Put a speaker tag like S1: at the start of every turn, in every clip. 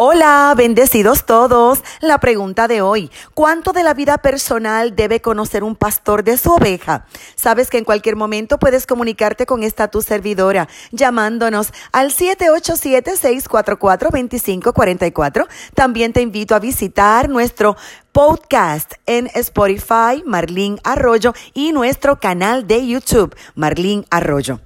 S1: Hola, bendecidos todos. La pregunta de hoy, ¿cuánto de la vida personal debe conocer un pastor de su oveja? Sabes que en cualquier momento puedes comunicarte con esta tu servidora llamándonos al 787-644-2544. También te invito a visitar nuestro podcast en Spotify, Marlene Arroyo, y nuestro canal de YouTube, Marlene Arroyo.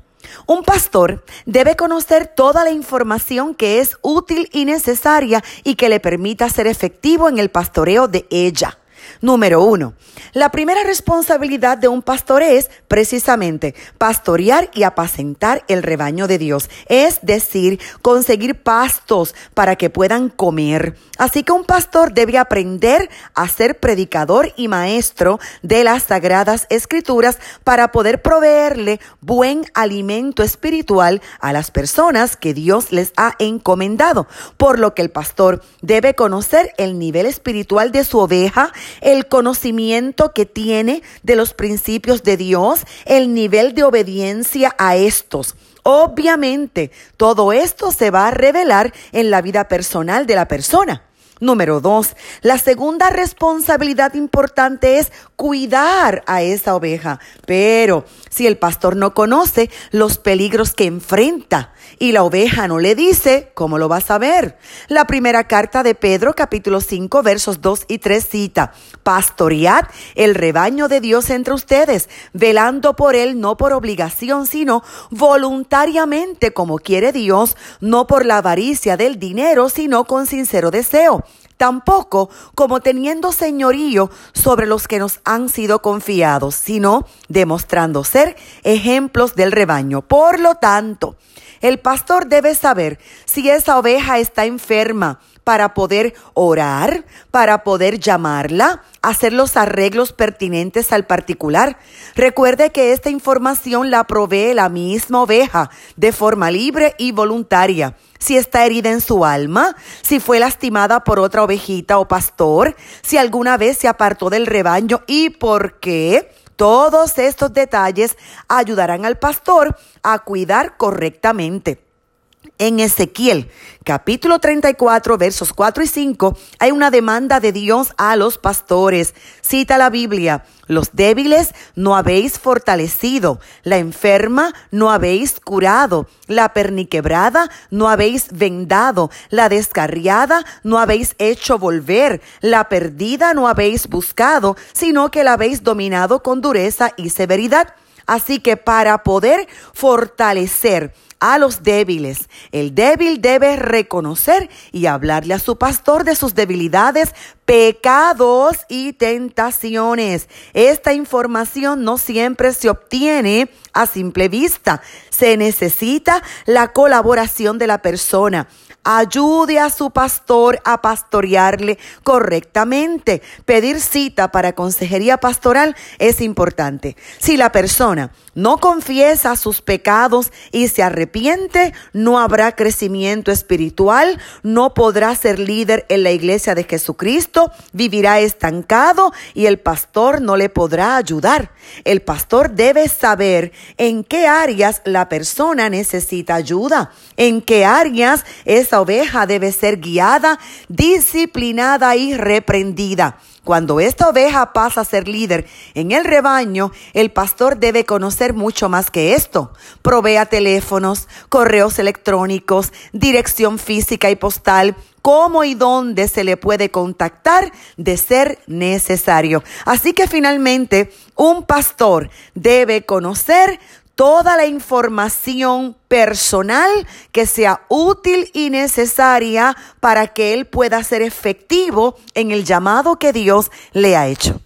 S1: Un pastor debe conocer toda la información que es útil y necesaria y que le permita ser efectivo en el pastoreo de ella. Número uno, la primera responsabilidad de un pastor es precisamente pastorear y apacentar el rebaño de Dios, es decir, conseguir pastos para que puedan comer. Así que un pastor debe aprender a ser predicador y maestro de las sagradas escrituras para poder proveerle buen alimento espiritual a las personas que Dios les ha encomendado. Por lo que el pastor debe conocer el nivel espiritual de su oveja, el conocimiento que tiene de los principios de Dios, el nivel de obediencia a estos. Obviamente, todo esto se va a revelar en la vida personal de la persona. Número dos, la segunda responsabilidad importante es cuidar a esa oveja. Pero si el pastor no conoce los peligros que enfrenta y la oveja no le dice, ¿cómo lo va a saber? La primera carta de Pedro, capítulo 5, versos 2 y 3 cita, pastoread el rebaño de Dios entre ustedes, velando por él no por obligación, sino voluntariamente como quiere Dios, no por la avaricia del dinero, sino con sincero deseo tampoco como teniendo señorío sobre los que nos han sido confiados, sino demostrando ser ejemplos del rebaño. Por lo tanto, el pastor debe saber si esa oveja está enferma para poder orar, para poder llamarla, hacer los arreglos pertinentes al particular. Recuerde que esta información la provee la misma oveja de forma libre y voluntaria. Si está herida en su alma, si fue lastimada por otra ovejita o pastor, si alguna vez se apartó del rebaño y por qué. Todos estos detalles ayudarán al pastor a cuidar correctamente. En Ezequiel capítulo 34 versos 4 y 5 hay una demanda de Dios a los pastores. Cita la Biblia, los débiles no habéis fortalecido, la enferma no habéis curado, la perniquebrada no habéis vendado, la descarriada no habéis hecho volver, la perdida no habéis buscado, sino que la habéis dominado con dureza y severidad. Así que para poder fortalecer a los débiles. El débil debe reconocer y hablarle a su pastor de sus debilidades, pecados y tentaciones. Esta información no siempre se obtiene a simple vista. Se necesita la colaboración de la persona. Ayude a su pastor a pastorearle correctamente. Pedir cita para consejería pastoral es importante. Si la persona no confiesa sus pecados y se arrepiente, no habrá crecimiento espiritual, no podrá ser líder en la iglesia de Jesucristo, vivirá estancado y el pastor no le podrá ayudar. El pastor debe saber en qué áreas la persona necesita ayuda, en qué áreas es oveja debe ser guiada, disciplinada y reprendida. Cuando esta oveja pasa a ser líder en el rebaño, el pastor debe conocer mucho más que esto. Provea teléfonos, correos electrónicos, dirección física y postal, cómo y dónde se le puede contactar de ser necesario. Así que finalmente un pastor debe conocer toda la información personal que sea útil y necesaria para que él pueda ser efectivo en el llamado que Dios le ha hecho.